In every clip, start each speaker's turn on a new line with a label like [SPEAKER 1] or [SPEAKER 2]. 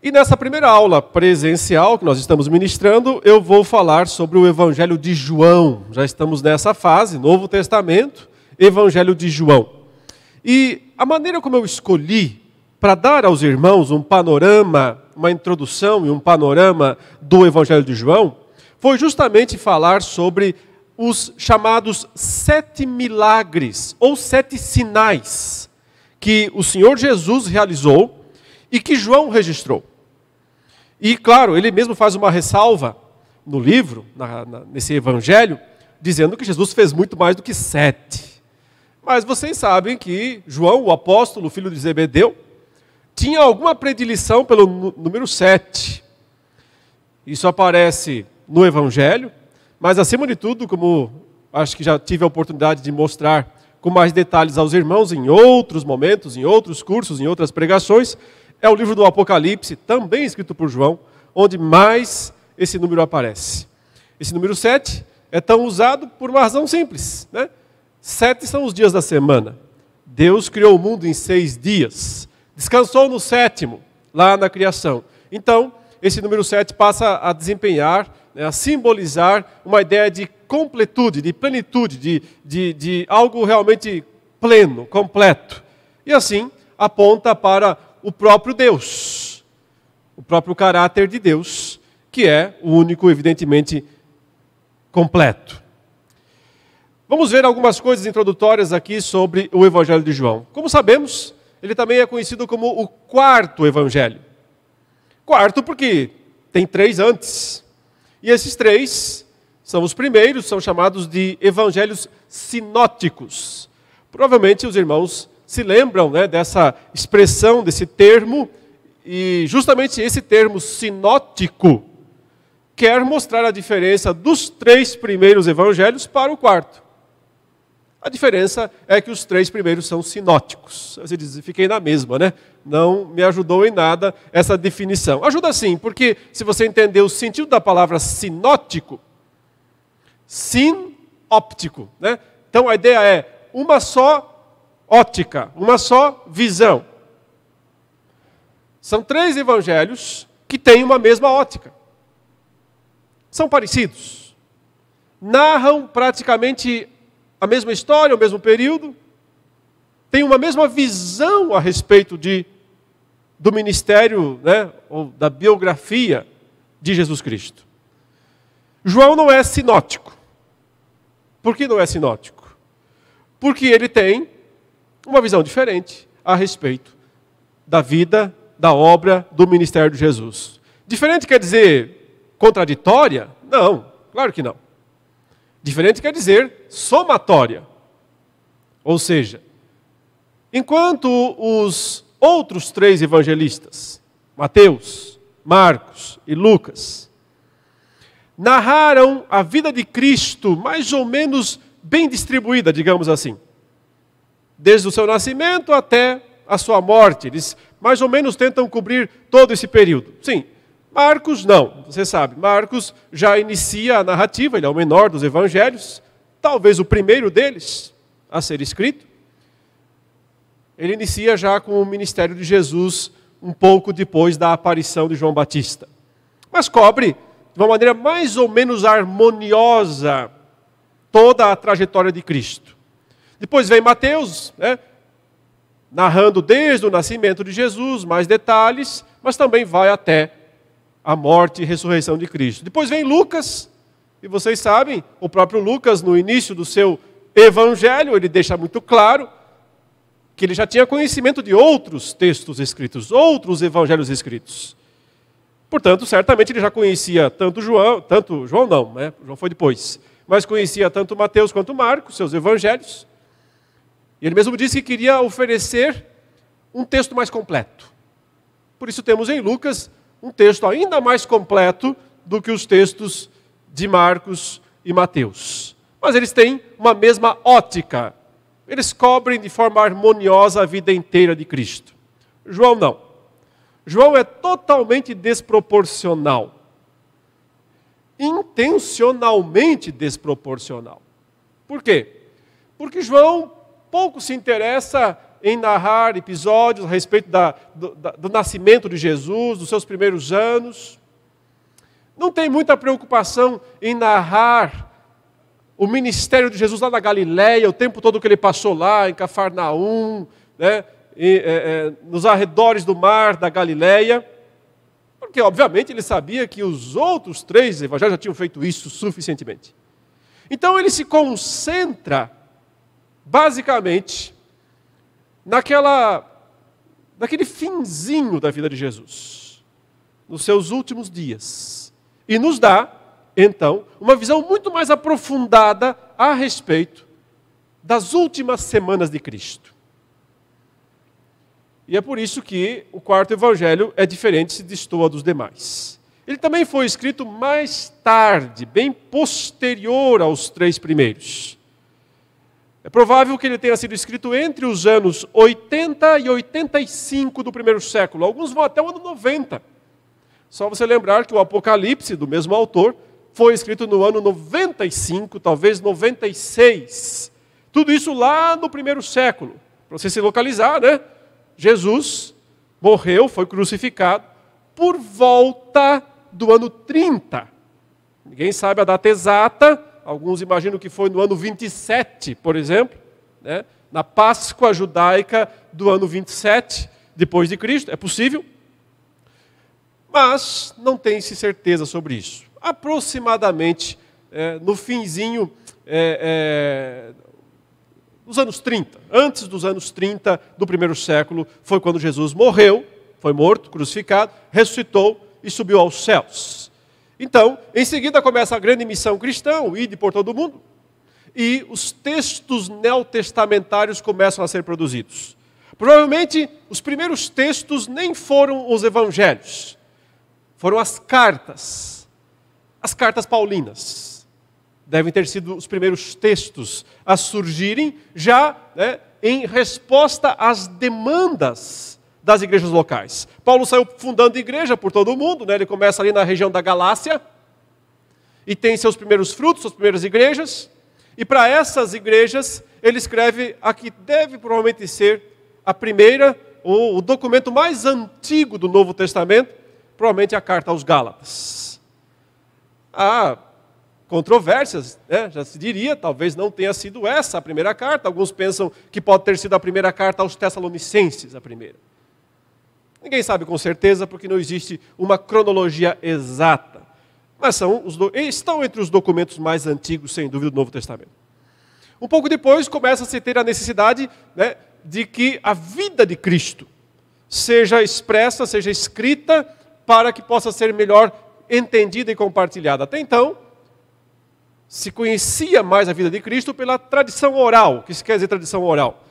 [SPEAKER 1] E nessa primeira aula presencial que nós estamos ministrando, eu vou falar sobre o Evangelho de João. Já estamos nessa fase, Novo Testamento, Evangelho de João. E a maneira como eu escolhi para dar aos irmãos um panorama, uma introdução e um panorama do Evangelho de João, foi justamente falar sobre os chamados sete milagres ou sete sinais que o Senhor Jesus realizou e que João registrou. E, claro, ele mesmo faz uma ressalva no livro, na, na, nesse evangelho, dizendo que Jesus fez muito mais do que sete. Mas vocês sabem que João, o apóstolo, filho de Zebedeu, tinha alguma predileção pelo número sete. Isso aparece no evangelho, mas acima de tudo, como acho que já tive a oportunidade de mostrar com mais detalhes aos irmãos em outros momentos, em outros cursos, em outras pregações, é o livro do Apocalipse, também escrito por João, onde mais esse número aparece. Esse número 7 é tão usado por uma razão simples. Né? Sete são os dias da semana. Deus criou o mundo em seis dias. Descansou no sétimo, lá na criação. Então, esse número 7 passa a desempenhar, né, a simbolizar uma ideia de completude, de plenitude, de, de, de algo realmente pleno, completo. E assim, aponta para o próprio Deus, o próprio caráter de Deus, que é o único, evidentemente, completo. Vamos ver algumas coisas introdutórias aqui sobre o Evangelho de João. Como sabemos, ele também é conhecido como o quarto Evangelho. Quarto porque tem três antes. E esses três são os primeiros, são chamados de evangelhos sinóticos. Provavelmente os irmãos se lembram né, dessa expressão, desse termo, e justamente esse termo sinótico quer mostrar a diferença dos três primeiros evangelhos para o quarto. A diferença é que os três primeiros são sinóticos. Você diz, fiquei na mesma, né? Não me ajudou em nada essa definição. Ajuda sim, porque se você entender o sentido da palavra sinótico, sinóptico, né? Então a ideia é uma só ótica, uma só visão. São três evangelhos que têm uma mesma ótica. São parecidos. Narram praticamente a mesma história, o mesmo período. Têm uma mesma visão a respeito de, do ministério, né, ou da biografia de Jesus Cristo. João não é sinótico. Por que não é sinótico? Porque ele tem uma visão diferente a respeito da vida, da obra, do ministério de Jesus. Diferente quer dizer contraditória? Não, claro que não. Diferente quer dizer somatória. Ou seja, enquanto os outros três evangelistas, Mateus, Marcos e Lucas, narraram a vida de Cristo mais ou menos bem distribuída, digamos assim desde o seu nascimento até a sua morte. Eles mais ou menos tentam cobrir todo esse período. Sim, Marcos não, você sabe, Marcos já inicia a narrativa, ele é o menor dos evangelhos, talvez o primeiro deles a ser escrito. Ele inicia já com o ministério de Jesus um pouco depois da aparição de João Batista. Mas cobre de uma maneira mais ou menos harmoniosa toda a trajetória de Cristo. Depois vem Mateus, né, narrando desde o nascimento de Jesus, mais detalhes, mas também vai até a morte e ressurreição de Cristo. Depois vem Lucas, e vocês sabem, o próprio Lucas, no início do seu evangelho, ele deixa muito claro que ele já tinha conhecimento de outros textos escritos, outros evangelhos escritos. Portanto, certamente ele já conhecia tanto João, tanto João não, né? João foi depois, mas conhecia tanto Mateus quanto Marcos, seus evangelhos. E ele mesmo disse que queria oferecer um texto mais completo. Por isso temos em Lucas um texto ainda mais completo do que os textos de Marcos e Mateus. Mas eles têm uma mesma ótica. Eles cobrem de forma harmoniosa a vida inteira de Cristo. João não. João é totalmente desproporcional. Intencionalmente desproporcional. Por quê? Porque João pouco se interessa em narrar episódios a respeito da, do, da, do nascimento de Jesus, dos seus primeiros anos. Não tem muita preocupação em narrar o ministério de Jesus lá na Galiléia, o tempo todo que ele passou lá, em Cafarnaum, né, e, é, é, nos arredores do mar da Galiléia, porque, obviamente, ele sabia que os outros três evangelhos já tinham feito isso suficientemente. Então, ele se concentra, basicamente, naquela, naquele finzinho da vida de Jesus, nos seus últimos dias, e nos dá então, uma visão muito mais aprofundada a respeito das últimas semanas de Cristo. E é por isso que o quarto evangelho é diferente, se destoa dos demais. Ele também foi escrito mais tarde, bem posterior aos três primeiros. É provável que ele tenha sido escrito entre os anos 80 e 85 do primeiro século. Alguns vão até o ano 90. Só você lembrar que o Apocalipse, do mesmo autor, foi escrito no ano 95, talvez 96. Tudo isso lá no primeiro século. Para você se localizar, né? Jesus morreu, foi crucificado por volta do ano 30. Ninguém sabe a data exata, alguns imaginam que foi no ano 27, por exemplo, né? na Páscoa judaica do ano 27 depois de Cristo, é possível. Mas não tem-se certeza sobre isso aproximadamente é, no finzinho é, é, dos anos 30. Antes dos anos 30 do primeiro século foi quando Jesus morreu, foi morto, crucificado, ressuscitou e subiu aos céus. Então, em seguida começa a grande missão cristã, o ide por todo o mundo, e os textos neotestamentários começam a ser produzidos. Provavelmente, os primeiros textos nem foram os evangelhos, foram as cartas as cartas paulinas devem ter sido os primeiros textos a surgirem já né, em resposta às demandas das igrejas locais. Paulo saiu fundando igreja por todo o mundo, né, ele começa ali na região da Galácia e tem seus primeiros frutos, suas primeiras igrejas. E para essas igrejas, ele escreve a que deve provavelmente ser a primeira, ou o documento mais antigo do Novo Testamento, provavelmente a carta aos Gálatas há controvérsias, né? já se diria, talvez não tenha sido essa a primeira carta. Alguns pensam que pode ter sido a primeira carta aos Tessalonicenses, a primeira. Ninguém sabe com certeza, porque não existe uma cronologia exata. Mas são os estão entre os documentos mais antigos, sem dúvida, do Novo Testamento. Um pouco depois começa a se ter a necessidade né, de que a vida de Cristo seja expressa, seja escrita, para que possa ser melhor entendida e compartilhada. Até então, se conhecia mais a vida de Cristo pela tradição oral. O que se quer dizer tradição oral?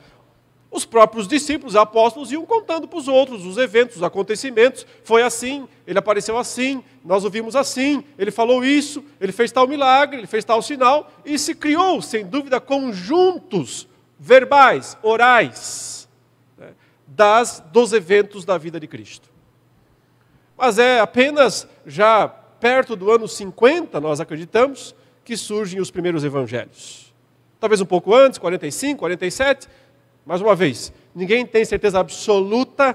[SPEAKER 1] Os próprios discípulos, apóstolos, iam contando para os outros os eventos, os acontecimentos. Foi assim, ele apareceu assim, nós o vimos assim, ele falou isso, ele fez tal milagre, ele fez tal sinal, e se criou, sem dúvida, conjuntos verbais, orais, né, das, dos eventos da vida de Cristo. Mas é apenas já perto do ano 50, nós acreditamos, que surgem os primeiros evangelhos. Talvez um pouco antes, 45, 47. Mais uma vez, ninguém tem certeza absoluta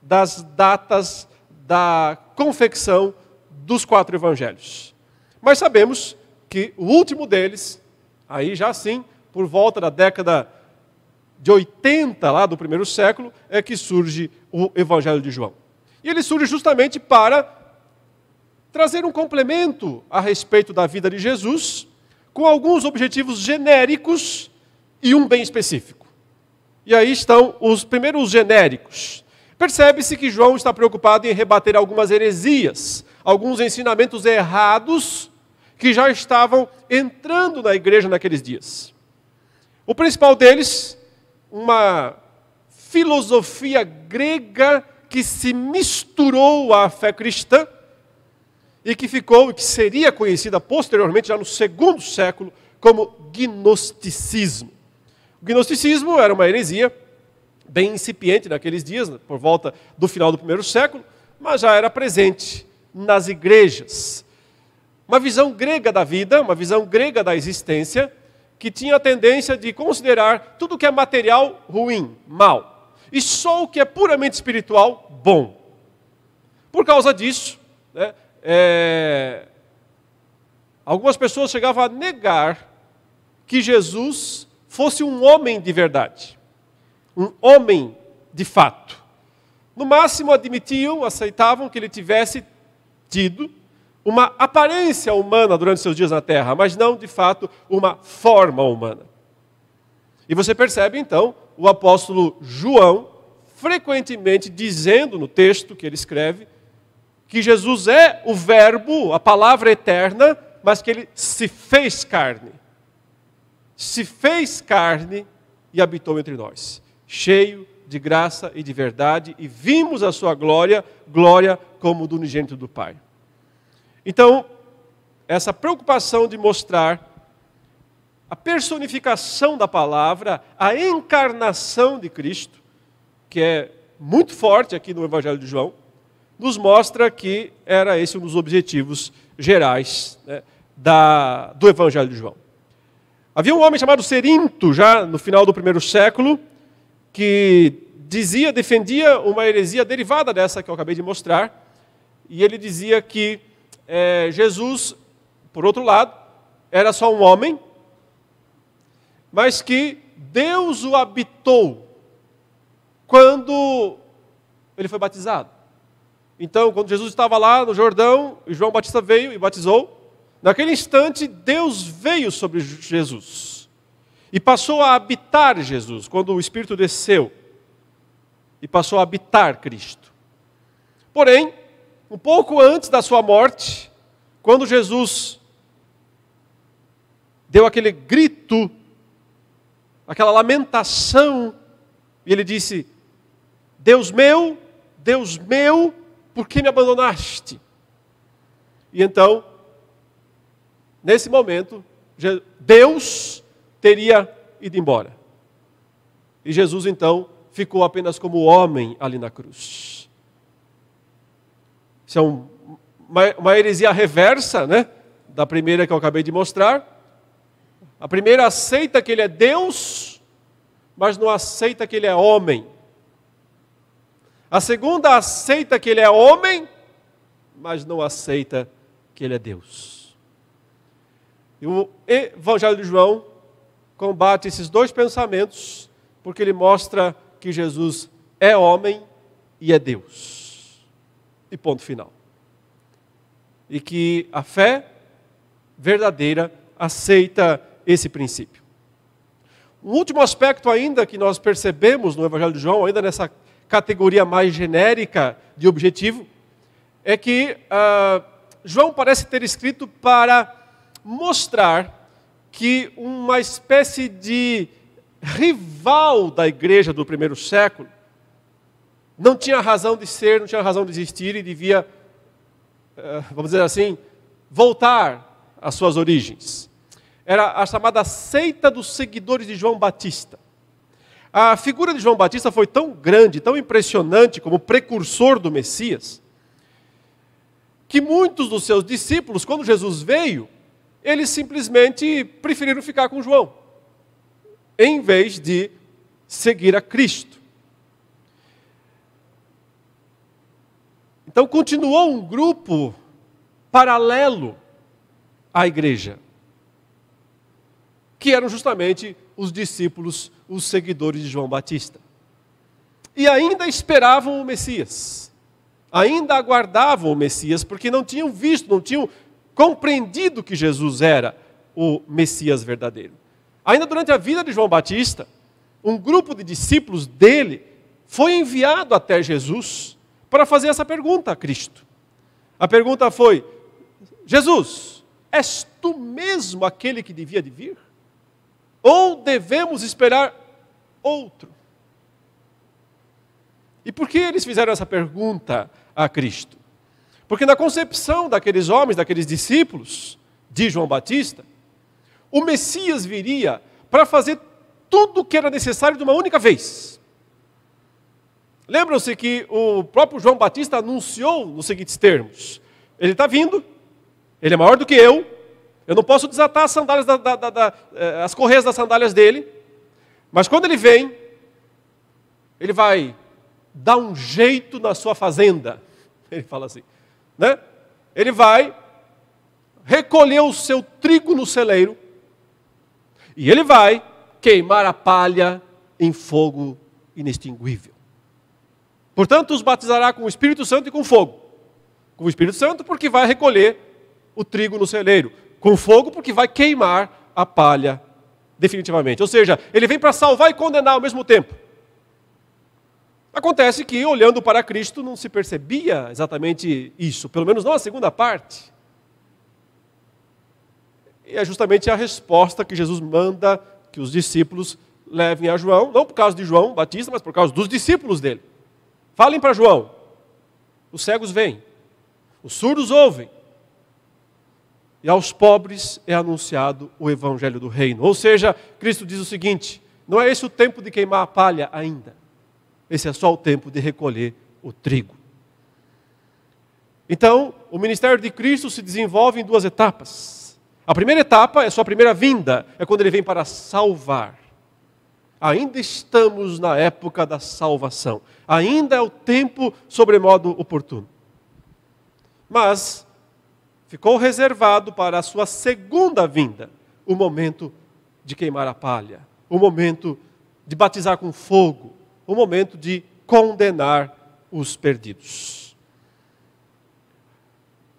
[SPEAKER 1] das datas da confecção dos quatro evangelhos. Mas sabemos que o último deles, aí já sim, por volta da década de 80 lá do primeiro século, é que surge o Evangelho de João. E ele surge justamente para trazer um complemento a respeito da vida de Jesus, com alguns objetivos genéricos e um bem específico. E aí estão os primeiros genéricos. Percebe-se que João está preocupado em rebater algumas heresias, alguns ensinamentos errados que já estavam entrando na igreja naqueles dias. O principal deles, uma filosofia grega que se misturou à fé cristã e que ficou, que seria conhecida posteriormente, já no segundo século, como gnosticismo. O gnosticismo era uma heresia bem incipiente naqueles dias, por volta do final do primeiro século, mas já era presente nas igrejas. Uma visão grega da vida, uma visão grega da existência, que tinha a tendência de considerar tudo que é material ruim, mal e só o que é puramente espiritual, bom. Por causa disso, né, é, algumas pessoas chegavam a negar que Jesus fosse um homem de verdade, um homem de fato. No máximo admitiam, aceitavam que ele tivesse tido uma aparência humana durante seus dias na terra, mas não de fato uma forma humana. E você percebe então o apóstolo João frequentemente dizendo no texto que ele escreve que Jesus é o Verbo, a palavra eterna, mas que ele se fez carne. Se fez carne e habitou entre nós, cheio de graça e de verdade, e vimos a sua glória, glória como do unigênito do Pai. Então, essa preocupação de mostrar a personificação da palavra, a encarnação de Cristo, que é muito forte aqui no Evangelho de João, nos mostra que era esse um dos objetivos gerais né, da, do Evangelho de João. Havia um homem chamado Serinto, já no final do primeiro século, que dizia, defendia uma heresia derivada dessa que eu acabei de mostrar, e ele dizia que é, Jesus, por outro lado, era só um homem, mas que Deus o habitou quando ele foi batizado. Então, quando Jesus estava lá no Jordão, e João Batista veio e batizou, naquele instante Deus veio sobre Jesus e passou a habitar Jesus, quando o Espírito desceu e passou a habitar Cristo. Porém, um pouco antes da sua morte, quando Jesus deu aquele grito, aquela lamentação, e ele disse: Deus meu, Deus meu, por que me abandonaste? E então, nesse momento, Deus teria ido embora. E Jesus então ficou apenas como homem ali na cruz. Isso é um, uma, uma heresia reversa, né? Da primeira que eu acabei de mostrar. A primeira aceita que ele é Deus, mas não aceita que ele é homem. A segunda aceita que ele é homem, mas não aceita que ele é Deus. E o Evangelho de João combate esses dois pensamentos, porque ele mostra que Jesus é homem e é Deus e ponto final. E que a fé verdadeira aceita esse princípio. Um último aspecto ainda que nós percebemos no Evangelho de João, ainda nessa categoria mais genérica de objetivo, é que uh, João parece ter escrito para mostrar que uma espécie de rival da igreja do primeiro século não tinha razão de ser, não tinha razão de existir e devia, eh, vamos dizer assim, voltar às suas origens. Era a chamada seita dos seguidores de João Batista. A figura de João Batista foi tão grande, tão impressionante como precursor do Messias, que muitos dos seus discípulos, quando Jesus veio, eles simplesmente preferiram ficar com João, em vez de seguir a Cristo. Então continuou um grupo paralelo à igreja, que eram justamente os discípulos, os seguidores de João Batista. E ainda esperavam o Messias, ainda aguardavam o Messias, porque não tinham visto, não tinham compreendido que Jesus era o Messias verdadeiro. Ainda durante a vida de João Batista, um grupo de discípulos dele foi enviado até Jesus para fazer essa pergunta a Cristo. A pergunta foi: Jesus, és tu mesmo aquele que devia de vir? Ou devemos esperar outro? E por que eles fizeram essa pergunta a Cristo? Porque na concepção daqueles homens, daqueles discípulos de João Batista, o Messias viria para fazer tudo o que era necessário de uma única vez. Lembram-se que o próprio João Batista anunciou nos seguintes termos: Ele está vindo, ele é maior do que eu, eu não posso desatar as sandálias, da, da, da, eh, as correias das sandálias dele, mas quando ele vem, ele vai dar um jeito na sua fazenda. Ele fala assim, né? Ele vai recolher o seu trigo no celeiro e ele vai queimar a palha em fogo inextinguível. Portanto, os batizará com o Espírito Santo e com fogo. Com o Espírito Santo, porque vai recolher o trigo no celeiro. Com fogo, porque vai queimar a palha definitivamente. Ou seja, ele vem para salvar e condenar ao mesmo tempo. Acontece que, olhando para Cristo, não se percebia exatamente isso, pelo menos não a segunda parte. E é justamente a resposta que Jesus manda que os discípulos levem a João, não por causa de João Batista, mas por causa dos discípulos dele. Falem para João: os cegos vêm, os surdos ouvem, e aos pobres é anunciado o evangelho do reino. Ou seja, Cristo diz o seguinte: não é esse o tempo de queimar a palha ainda. Esse é só o tempo de recolher o trigo. Então, o ministério de Cristo se desenvolve em duas etapas. A primeira etapa é sua primeira vinda, é quando ele vem para salvar. Ainda estamos na época da salvação. Ainda é o tempo sobremodo oportuno. Mas ficou reservado para a sua segunda vinda o momento de queimar a palha, o momento de batizar com fogo, o momento de condenar os perdidos.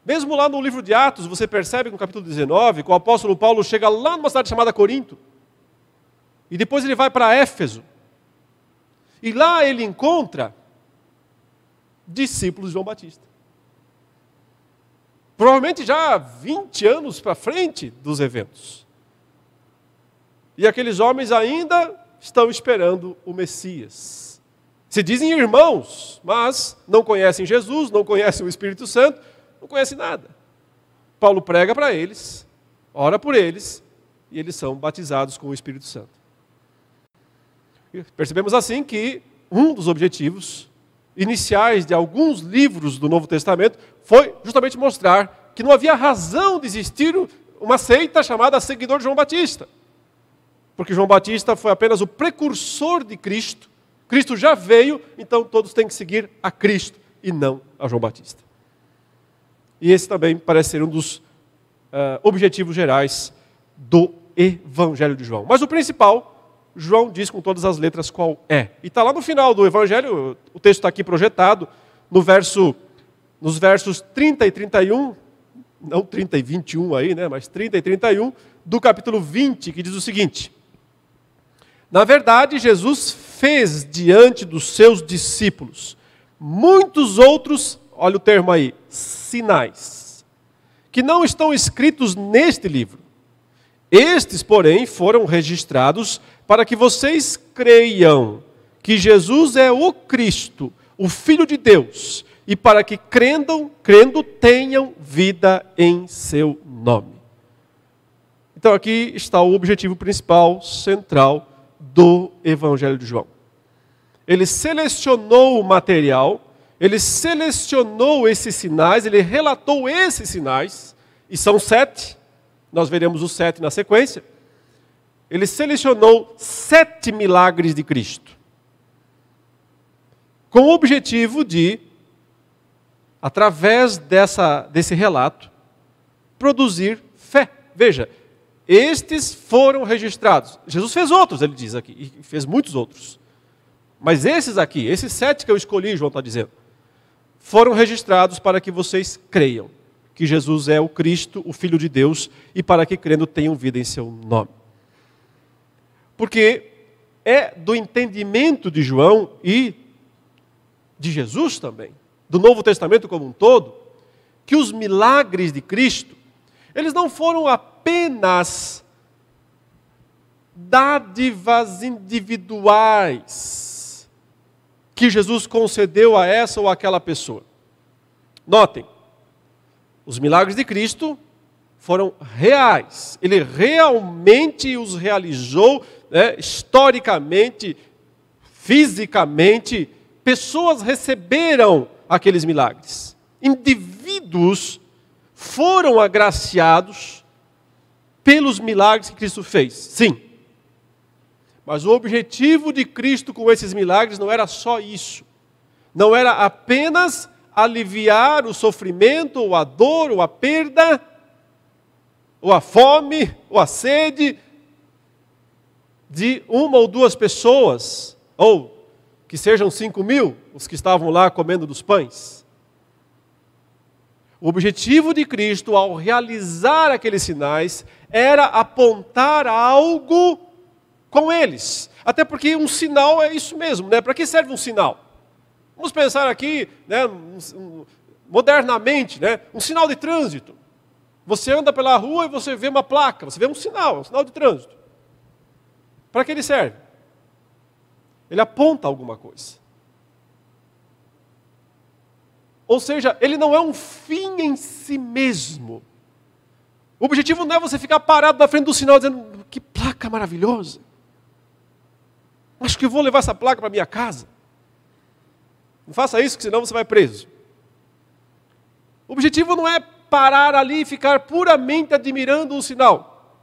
[SPEAKER 1] Mesmo lá no livro de Atos, você percebe no capítulo 19 que o apóstolo Paulo chega lá numa cidade chamada Corinto. E depois ele vai para Éfeso. E lá ele encontra discípulos de João Batista. Provavelmente já 20 anos para frente dos eventos. E aqueles homens ainda estão esperando o Messias. Se dizem irmãos, mas não conhecem Jesus, não conhecem o Espírito Santo, não conhecem nada. Paulo prega para eles, ora por eles, e eles são batizados com o Espírito Santo. Percebemos assim que um dos objetivos iniciais de alguns livros do Novo Testamento foi justamente mostrar que não havia razão de existir uma seita chamada Seguidor de João Batista porque João Batista foi apenas o precursor de Cristo. Cristo já veio, então todos têm que seguir a Cristo e não a João Batista. E esse também parece ser um dos uh, objetivos gerais do Evangelho de João. Mas o principal, João diz com todas as letras qual é. E está lá no final do Evangelho, o texto está aqui projetado, no verso, nos versos 30 e 31, não 30 e 21 aí, né, mas 30 e 31, do capítulo 20, que diz o seguinte: na verdade, Jesus fez diante dos seus discípulos muitos outros, olha o termo aí, sinais, que não estão escritos neste livro. Estes, porém, foram registrados para que vocês creiam que Jesus é o Cristo, o Filho de Deus, e para que crendam, crendo tenham vida em seu nome. Então aqui está o objetivo principal, central do Evangelho de João. Ele selecionou o material, ele selecionou esses sinais, ele relatou esses sinais, e são sete, nós veremos os sete na sequência. Ele selecionou sete milagres de Cristo, com o objetivo de, através dessa, desse relato, produzir fé. Veja, estes foram registrados. Jesus fez outros, ele diz aqui, e fez muitos outros. Mas esses aqui, esses sete que eu escolhi, João está dizendo, foram registrados para que vocês creiam que Jesus é o Cristo, o Filho de Deus, e para que crendo tenham vida em seu nome. Porque é do entendimento de João e de Jesus também, do Novo Testamento como um todo, que os milagres de Cristo, eles não foram apenas dádivas individuais que Jesus concedeu a essa ou aquela pessoa. Notem, os milagres de Cristo foram reais. Ele realmente os realizou, né, historicamente, fisicamente. Pessoas receberam aqueles milagres. Indivíduos foram agraciados pelos milagres que Cristo fez. Sim. Mas o objetivo de Cristo com esses milagres não era só isso. Não era apenas aliviar o sofrimento, ou a dor, ou a perda, ou a fome, ou a sede de uma ou duas pessoas, ou que sejam cinco mil, os que estavam lá comendo dos pães. O objetivo de Cristo ao realizar aqueles sinais era apontar algo com eles. Até porque um sinal é isso mesmo, né? Para que serve um sinal? Vamos pensar aqui, né, modernamente, né, um sinal de trânsito. Você anda pela rua e você vê uma placa, você vê um sinal, um sinal de trânsito. Para que ele serve? Ele aponta alguma coisa. Ou seja, ele não é um fim em si mesmo. O objetivo não é você ficar parado na frente do sinal dizendo: que placa maravilhosa. Acho que vou levar essa placa para minha casa. Não faça isso, senão você vai preso. O objetivo não é parar ali e ficar puramente admirando um sinal.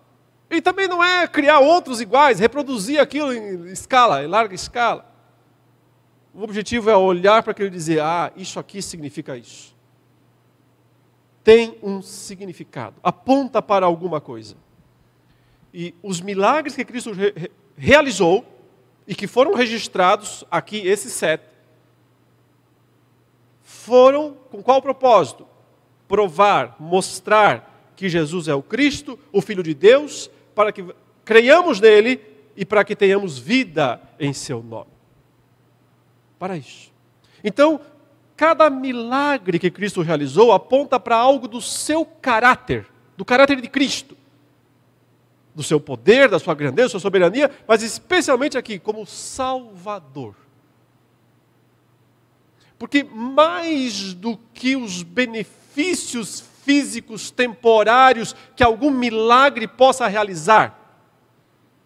[SPEAKER 1] E também não é criar outros iguais, reproduzir aquilo em escala, em larga escala. O objetivo é olhar para aquilo e dizer: ah, isso aqui significa isso tem um significado, aponta para alguma coisa. E os milagres que Cristo re realizou e que foram registrados aqui, esses sete, foram com qual propósito? Provar, mostrar que Jesus é o Cristo, o Filho de Deus, para que creiamos nele e para que tenhamos vida em seu nome. Para isso. Então, Cada milagre que Cristo realizou aponta para algo do seu caráter, do caráter de Cristo, do seu poder, da sua grandeza, da sua soberania, mas especialmente aqui como Salvador. Porque mais do que os benefícios físicos temporários que algum milagre possa realizar,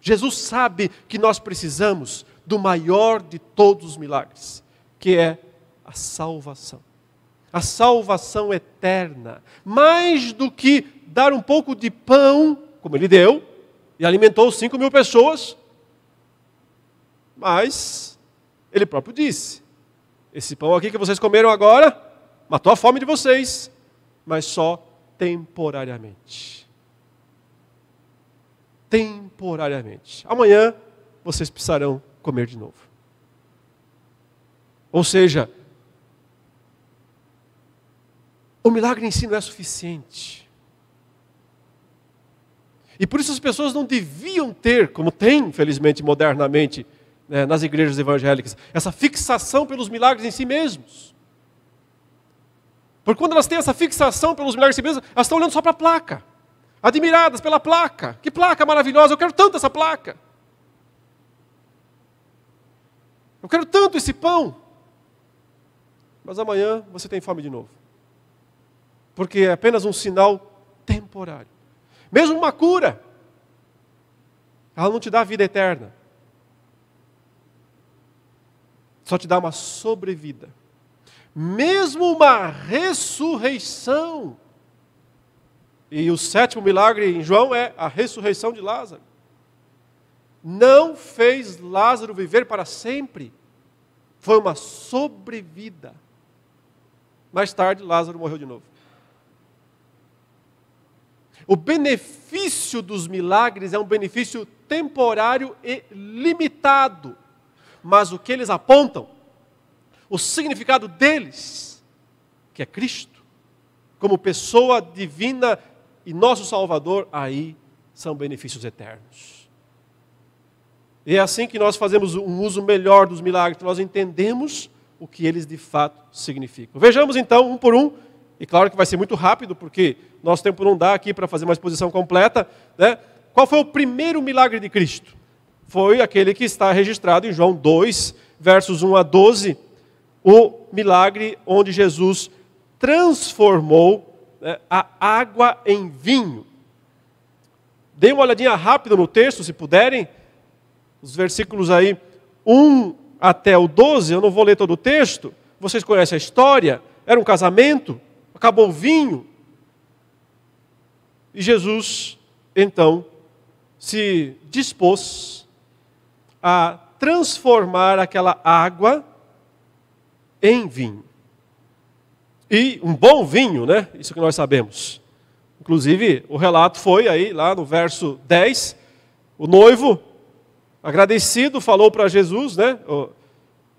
[SPEAKER 1] Jesus sabe que nós precisamos do maior de todos os milagres, que é a salvação. A salvação eterna. Mais do que dar um pouco de pão, como ele deu, e alimentou cinco mil pessoas, mas ele próprio disse: esse pão aqui que vocês comeram agora matou a fome de vocês, mas só temporariamente. Temporariamente. Amanhã vocês precisarão comer de novo. Ou seja, o milagre em si não é suficiente. E por isso as pessoas não deviam ter, como tem, infelizmente, modernamente, né, nas igrejas evangélicas, essa fixação pelos milagres em si mesmos. Porque quando elas têm essa fixação pelos milagres em si mesmos, elas estão olhando só para a placa, admiradas pela placa. Que placa maravilhosa, eu quero tanto essa placa. Eu quero tanto esse pão. Mas amanhã você tem fome de novo porque é apenas um sinal temporário. Mesmo uma cura, ela não te dá vida eterna. Só te dá uma sobrevida. Mesmo uma ressurreição. E o sétimo milagre em João é a ressurreição de Lázaro. Não fez Lázaro viver para sempre. Foi uma sobrevida. Mais tarde, Lázaro morreu de novo. O benefício dos milagres é um benefício temporário e limitado. Mas o que eles apontam, o significado deles, que é Cristo, como pessoa divina e nosso Salvador, aí são benefícios eternos. E é assim que nós fazemos um uso melhor dos milagres, nós entendemos o que eles de fato significam. Vejamos então, um por um, e claro que vai ser muito rápido, porque nosso tempo não dá aqui para fazer uma exposição completa. Né? Qual foi o primeiro milagre de Cristo? Foi aquele que está registrado em João 2, versos 1 a 12, o milagre onde Jesus transformou né, a água em vinho. Dê uma olhadinha rápida no texto, se puderem. Os versículos aí 1 até o 12, eu não vou ler todo o texto. Vocês conhecem a história? Era um casamento acabou o vinho. E Jesus, então, se dispôs a transformar aquela água em vinho. E um bom vinho, né? Isso que nós sabemos. Inclusive, o relato foi aí, lá no verso 10, o noivo, agradecido, falou para Jesus, né?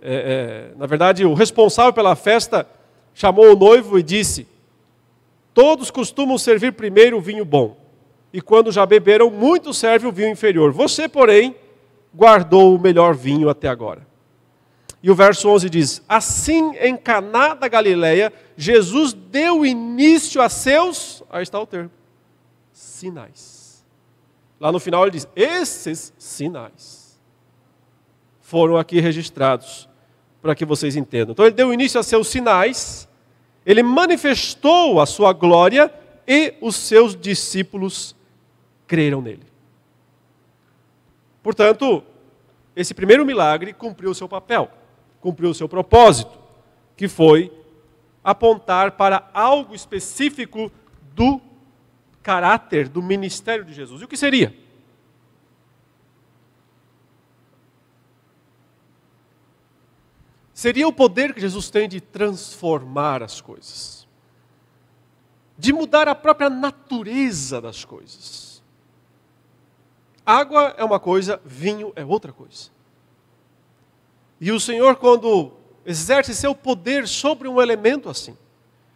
[SPEAKER 1] É, é, na verdade, o responsável pela festa chamou o noivo e disse: Todos costumam servir primeiro o vinho bom, e quando já beberam muito, serve o vinho inferior. Você, porém, guardou o melhor vinho até agora. E o verso 11 diz: Assim em Caná da Galileia, Jesus deu início a seus, aí está o termo, sinais. Lá no final ele diz: Esses sinais foram aqui registrados para que vocês entendam. Então ele deu início a seus sinais, ele manifestou a sua glória e os seus discípulos creram nele. Portanto, esse primeiro milagre cumpriu o seu papel cumpriu o seu propósito, que foi apontar para algo específico do caráter do ministério de Jesus. E o que seria? Seria o poder que Jesus tem de transformar as coisas, de mudar a própria natureza das coisas. Água é uma coisa, vinho é outra coisa. E o Senhor, quando exerce seu poder sobre um elemento assim,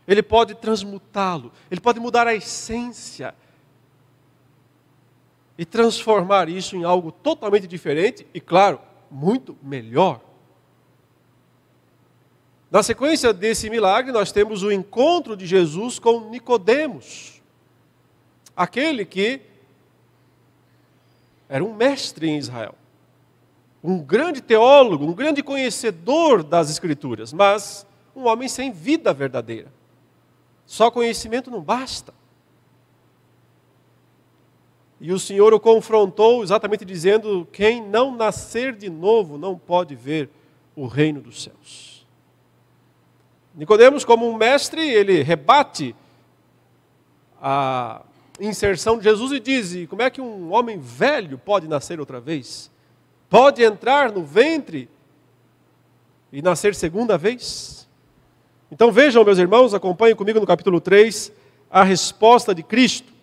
[SPEAKER 1] ele pode transmutá-lo, ele pode mudar a essência e transformar isso em algo totalmente diferente e, claro, muito melhor. Na sequência desse milagre, nós temos o encontro de Jesus com Nicodemos, aquele que era um mestre em Israel um grande teólogo, um grande conhecedor das Escrituras, mas um homem sem vida verdadeira. Só conhecimento não basta. E o Senhor o confrontou exatamente dizendo: quem não nascer de novo não pode ver o reino dos céus. Nicodemos, como um mestre, ele rebate a inserção de Jesus e diz: como é que um homem velho pode nascer outra vez? pode entrar no ventre e nascer segunda vez? Então vejam, meus irmãos, acompanhem comigo no capítulo 3 a resposta de Cristo,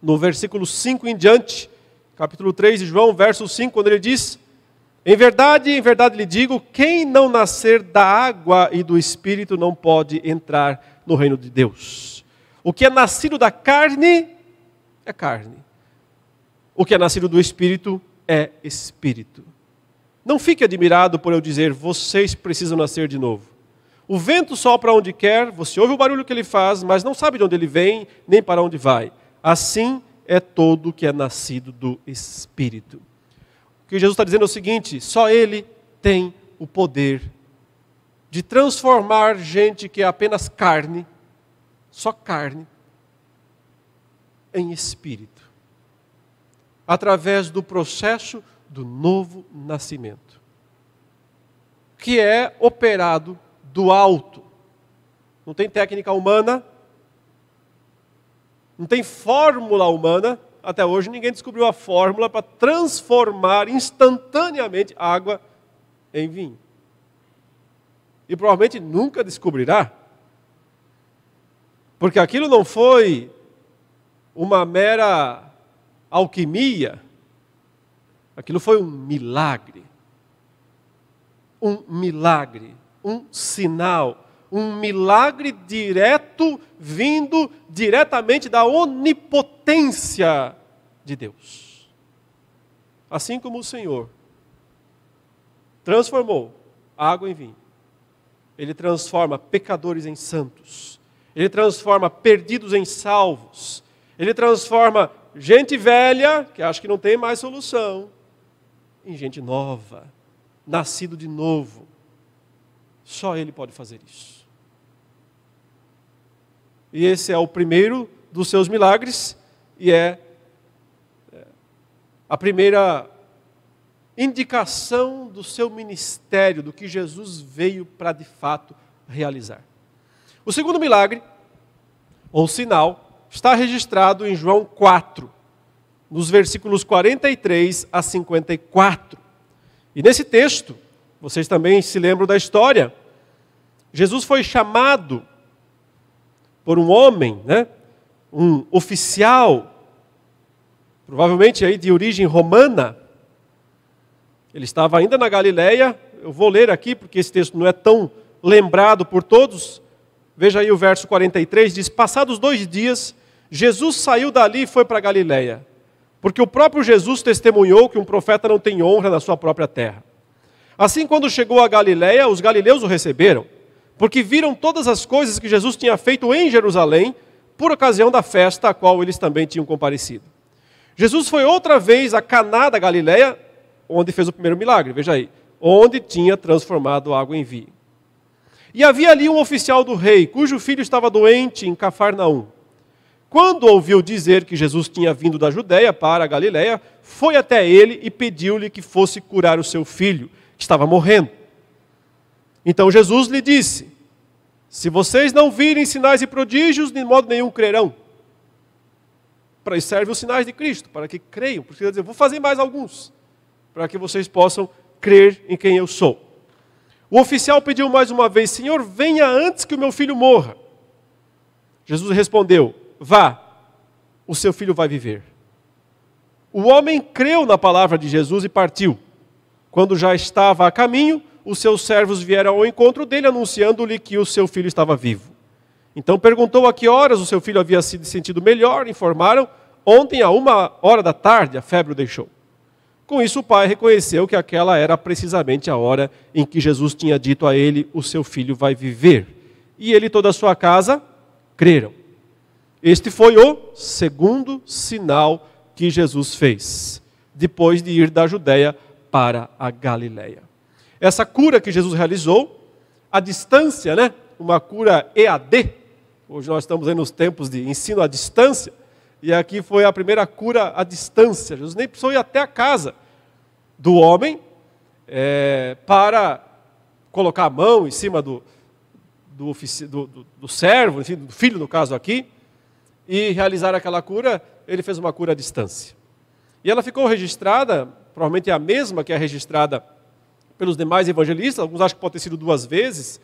[SPEAKER 1] no versículo 5 em diante, capítulo 3 de João, verso 5, quando ele diz: Em verdade, em verdade lhe digo, quem não nascer da água e do espírito não pode entrar no reino de Deus. O que é nascido da carne é carne. O que é nascido do espírito é espírito. Não fique admirado por eu dizer, vocês precisam nascer de novo. O vento sopra onde quer, você ouve o barulho que ele faz, mas não sabe de onde ele vem, nem para onde vai. Assim é todo que é nascido do Espírito. O que Jesus está dizendo é o seguinte: só Ele tem o poder de transformar gente que é apenas carne, só carne, em espírito através do processo do novo nascimento, que é operado do alto. Não tem técnica humana, não tem fórmula humana. Até hoje ninguém descobriu a fórmula para transformar instantaneamente água em vinho. E provavelmente nunca descobrirá. Porque aquilo não foi uma mera alquimia, aquilo foi um milagre. Um milagre, um sinal, um milagre direto vindo diretamente da onipotência de Deus. Assim como o Senhor transformou água em vinho, ele transforma pecadores em santos, ele transforma perdidos em salvos, ele transforma gente velha, que acha que não tem mais solução, em gente nova, nascido de novo. Só Ele pode fazer isso. E esse é o primeiro dos seus milagres, e é, é a primeira indicação do seu ministério, do que Jesus veio para de fato realizar. O segundo milagre, ou sinal, está registrado em João 4, nos versículos 43 a 54. E nesse texto, vocês também se lembram da história, Jesus foi chamado por um homem, né? um oficial, provavelmente aí de origem romana. Ele estava ainda na Galileia. Eu vou ler aqui porque esse texto não é tão lembrado por todos. Veja aí o verso 43 diz: Passados dois dias, Jesus saiu dali e foi para Galileia, porque o próprio Jesus testemunhou que um profeta não tem honra na sua própria terra. Assim, quando chegou a Galileia, os galileus o receberam porque viram todas as coisas que Jesus tinha feito em Jerusalém por ocasião da festa a qual eles também tinham comparecido. Jesus foi outra vez a Caná da Galileia, onde fez o primeiro milagre, veja aí, onde tinha transformado água em vinho. E havia ali um oficial do rei, cujo filho estava doente em Cafarnaum. Quando ouviu dizer que Jesus tinha vindo da Judéia para a Galiléia, foi até ele e pediu-lhe que fosse curar o seu filho, que estava morrendo. Então Jesus lhe disse: Se vocês não virem sinais e prodígios, de modo nenhum crerão. Para isso servem os sinais de Cristo, para que creiam. Porque ele dizer, vou fazer mais alguns, para que vocês possam crer em quem eu sou. O oficial pediu mais uma vez: Senhor, venha antes que o meu filho morra. Jesus respondeu: Vá, o seu filho vai viver. O homem creu na palavra de Jesus e partiu. Quando já estava a caminho, os seus servos vieram ao encontro dele, anunciando-lhe que o seu filho estava vivo. Então perguntou a que horas o seu filho havia sido sentido melhor. Informaram: ontem, a uma hora da tarde, a febre o deixou. Com isso, o pai reconheceu que aquela era precisamente a hora em que Jesus tinha dito a ele: O seu filho vai viver. E ele e toda a sua casa creram. Este foi o segundo sinal que Jesus fez, depois de ir da Judéia para a Galiléia. Essa cura que Jesus realizou, a distância, né? Uma cura EAD. Hoje nós estamos aí nos tempos de ensino à distância. E aqui foi a primeira cura à distância. Jesus nem precisou ir até a casa do homem é, para colocar a mão em cima do, do, do, do, do servo, enfim, do filho, no caso aqui, e realizar aquela cura. Ele fez uma cura à distância. E ela ficou registrada, provavelmente é a mesma que é registrada pelos demais evangelistas, alguns acham que pode ter sido duas vezes,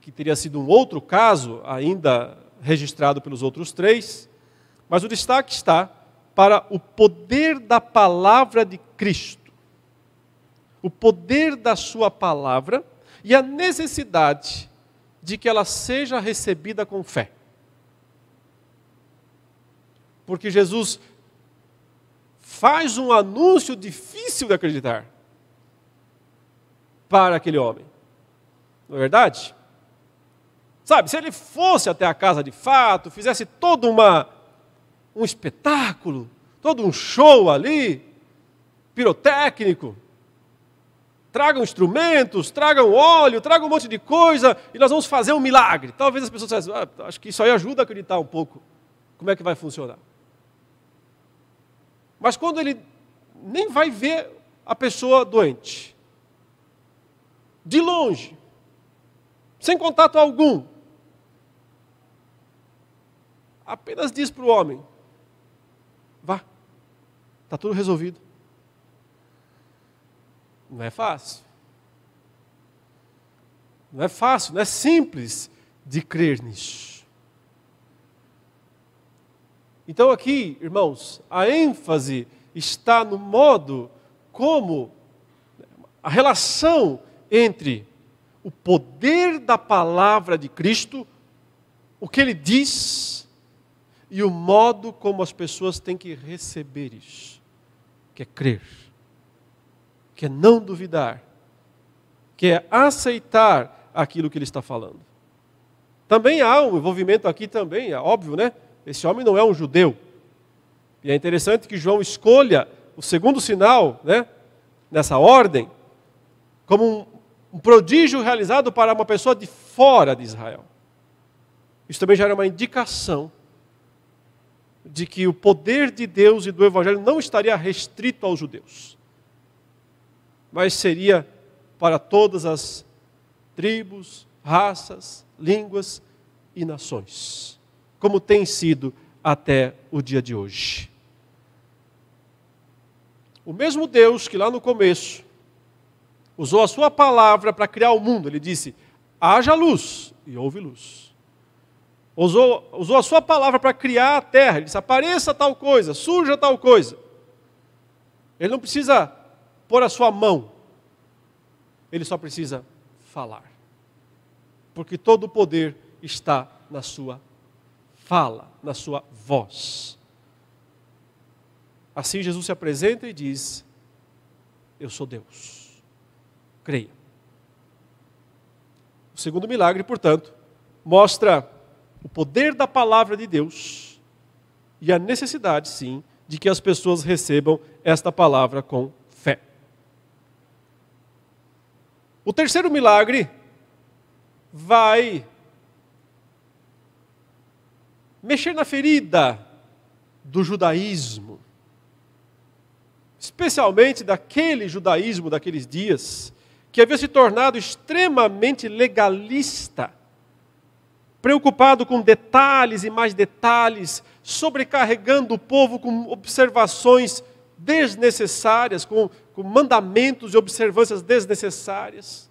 [SPEAKER 1] que teria sido um outro caso ainda registrado pelos outros três, mas o destaque está para o poder da palavra de Cristo, o poder da Sua palavra e a necessidade de que ela seja recebida com fé. Porque Jesus faz um anúncio difícil de acreditar para aquele homem. Não é verdade? Sabe, se ele fosse até a casa de fato, fizesse todo uma, um espetáculo, todo um show ali, pirotécnico, tragam instrumentos, tragam óleo, tragam um monte de coisa e nós vamos fazer um milagre. Talvez as pessoas pensem, ah, acho que isso aí ajuda a acreditar um pouco como é que vai funcionar. Mas quando ele nem vai ver a pessoa doente, de longe, sem contato algum. Apenas diz para o homem: vá, está tudo resolvido. Não é fácil. Não é fácil, não é simples de crer nisso. Então, aqui, irmãos, a ênfase está no modo como a relação entre o poder da palavra de Cristo, o que ele diz, e o modo como as pessoas têm que receber isso, que é crer, que é não duvidar, que é aceitar aquilo que ele está falando. Também há um envolvimento aqui também, é óbvio, né? Esse homem não é um judeu. E é interessante que João escolha o segundo sinal, né? Nessa ordem, como um, prodígio realizado para uma pessoa de fora de Israel. Isso também já era uma indicação de que o poder de Deus e do Evangelho não estaria restrito aos judeus, mas seria para todas as tribos, raças, línguas e nações, como tem sido até o dia de hoje. O mesmo Deus que lá no começo usou a sua palavra para criar o mundo, ele disse: haja luz, e houve luz. Usou, usou a sua palavra para criar a terra, ele disse: apareça tal coisa, surja tal coisa. Ele não precisa pôr a sua mão, ele só precisa falar. Porque todo o poder está na sua fala, na sua voz. Assim Jesus se apresenta e diz: Eu sou Deus. Creia. O segundo milagre, portanto, mostra o poder da palavra de Deus e a necessidade, sim, de que as pessoas recebam esta palavra com fé. O terceiro milagre vai mexer na ferida do judaísmo, especialmente daquele judaísmo daqueles dias, que havia se tornado extremamente legalista, preocupado com detalhes e mais detalhes, sobrecarregando o povo com observações desnecessárias, com, com mandamentos e observâncias desnecessárias,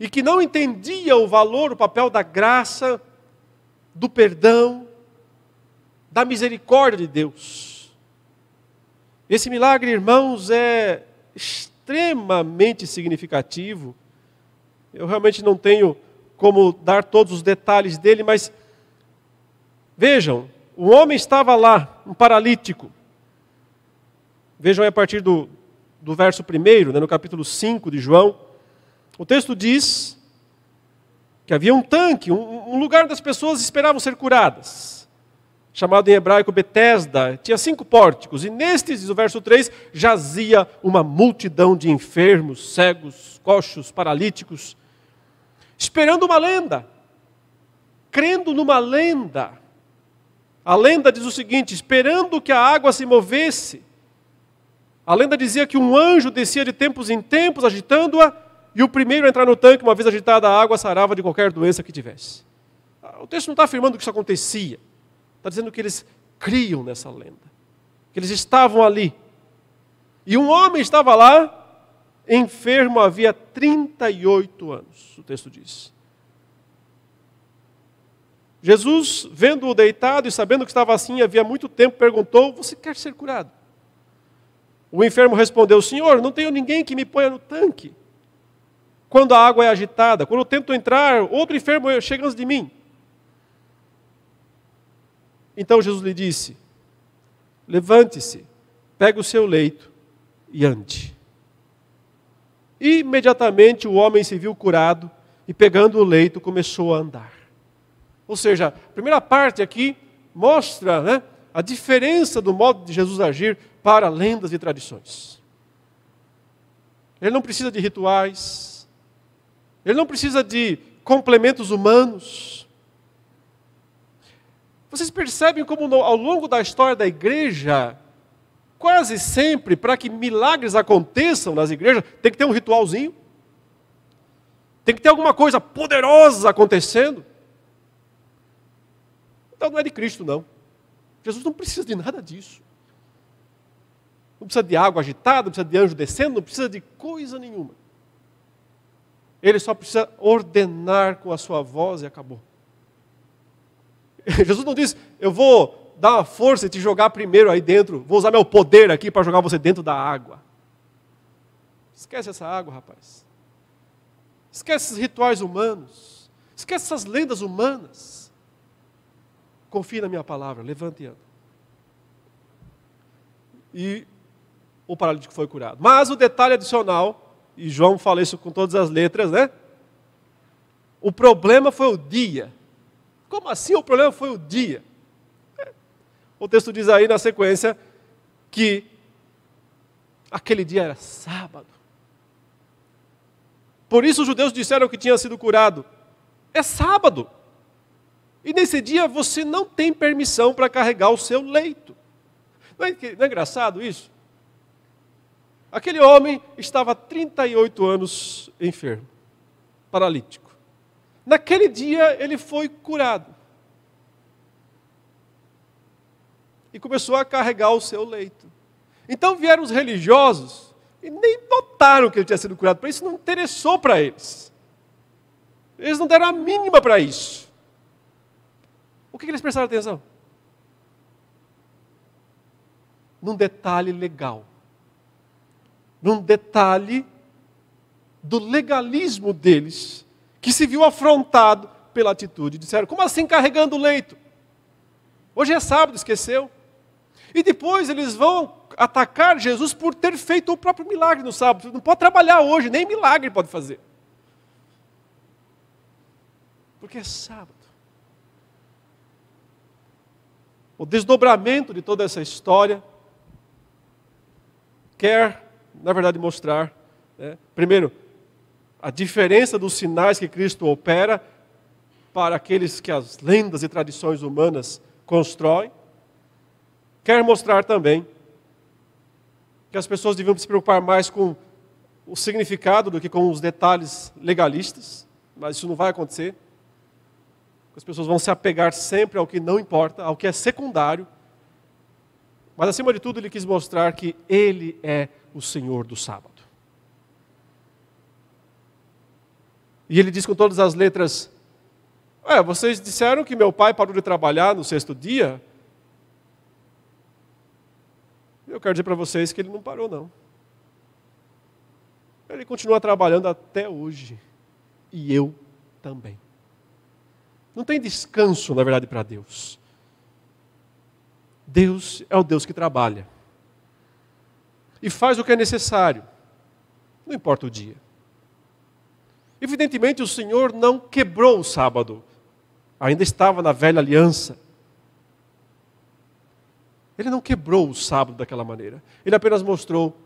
[SPEAKER 1] e que não entendia o valor, o papel da graça, do perdão, da misericórdia de Deus. Esse milagre, irmãos, é extremamente significativo. Eu realmente não tenho como dar todos os detalhes dele, mas vejam, o homem estava lá, um paralítico. Vejam aí a partir do, do verso 1, né, no capítulo 5 de João. O texto diz que havia um tanque, um, um lugar onde as pessoas esperavam ser curadas, chamado em hebraico Betesda, tinha cinco pórticos, e nestes, diz o verso 3, jazia uma multidão de enfermos, cegos, coxos, paralíticos, esperando uma lenda, crendo numa lenda. A lenda diz o seguinte: esperando que a água se movesse. A lenda dizia que um anjo descia de tempos em tempos, agitando-a, e o primeiro a entrar no tanque, uma vez agitada a água, sarava de qualquer doença que tivesse. O texto não está afirmando que isso acontecia, está dizendo que eles criam nessa lenda, que eles estavam ali. E um homem estava lá, enfermo havia 38 anos, o texto diz. Jesus, vendo-o deitado e sabendo que estava assim havia muito tempo, perguntou: Você quer ser curado? O enfermo respondeu: Senhor, não tenho ninguém que me ponha no tanque. Quando a água é agitada, quando eu tento entrar, outro enfermo chega antes de mim. Então Jesus lhe disse: Levante-se, pegue o seu leito e ande. E imediatamente o homem se viu curado e, pegando o leito, começou a andar. Ou seja, a primeira parte aqui mostra né, a diferença do modo de Jesus agir para lendas e tradições. Ele não precisa de rituais, ele não precisa de complementos humanos. Vocês percebem como ao longo da história da igreja, quase sempre, para que milagres aconteçam nas igrejas, tem que ter um ritualzinho. Tem que ter alguma coisa poderosa acontecendo. Então não é de Cristo, não. Jesus não precisa de nada disso. Não precisa de água agitada, não precisa de anjo descendo, não precisa de coisa nenhuma. Ele só precisa ordenar com a sua voz e acabou. Jesus não diz, eu vou dar uma força e te jogar primeiro aí dentro, vou usar meu poder aqui para jogar você dentro da água. Esquece essa água, rapaz. Esquece esses rituais humanos. Esquece essas lendas humanas. Confie na minha palavra, levante e anda. E o paralítico foi curado. Mas o detalhe adicional, e João fala isso com todas as letras, né? O problema foi o dia. Como assim o problema foi o dia? O texto diz aí na sequência que aquele dia era sábado. Por isso os judeus disseram que tinha sido curado. É sábado. E nesse dia você não tem permissão para carregar o seu leito. Não é, não é engraçado isso? Aquele homem estava 38 anos enfermo, paralítico. Naquele dia ele foi curado. E começou a carregar o seu leito. Então vieram os religiosos e nem notaram que ele tinha sido curado, para isso não interessou para eles. Eles não deram a mínima para isso. O que, que eles prestaram atenção? Num detalhe legal. Num detalhe do legalismo deles, que se viu afrontado pela atitude. Disseram: como assim carregando o leito? Hoje é sábado, esqueceu? E depois eles vão atacar Jesus por ter feito o próprio milagre no sábado. Não pode trabalhar hoje, nem milagre pode fazer. Porque é sábado. O desdobramento de toda essa história quer, na verdade, mostrar, né, primeiro, a diferença dos sinais que Cristo opera para aqueles que as lendas e tradições humanas constroem. Quer mostrar também que as pessoas deviam se preocupar mais com o significado do que com os detalhes legalistas, mas isso não vai acontecer. As pessoas vão se apegar sempre ao que não importa, ao que é secundário. Mas acima de tudo, ele quis mostrar que ele é o Senhor do sábado. E ele diz com todas as letras: é, vocês disseram que meu pai parou de trabalhar no sexto dia. Eu quero dizer para vocês que ele não parou, não. Ele continua trabalhando até hoje. E eu também. Não tem descanso, na verdade, para Deus. Deus é o Deus que trabalha. E faz o que é necessário. Não importa o dia. Evidentemente, o Senhor não quebrou o sábado, ainda estava na velha aliança. Ele não quebrou o sábado daquela maneira. Ele apenas mostrou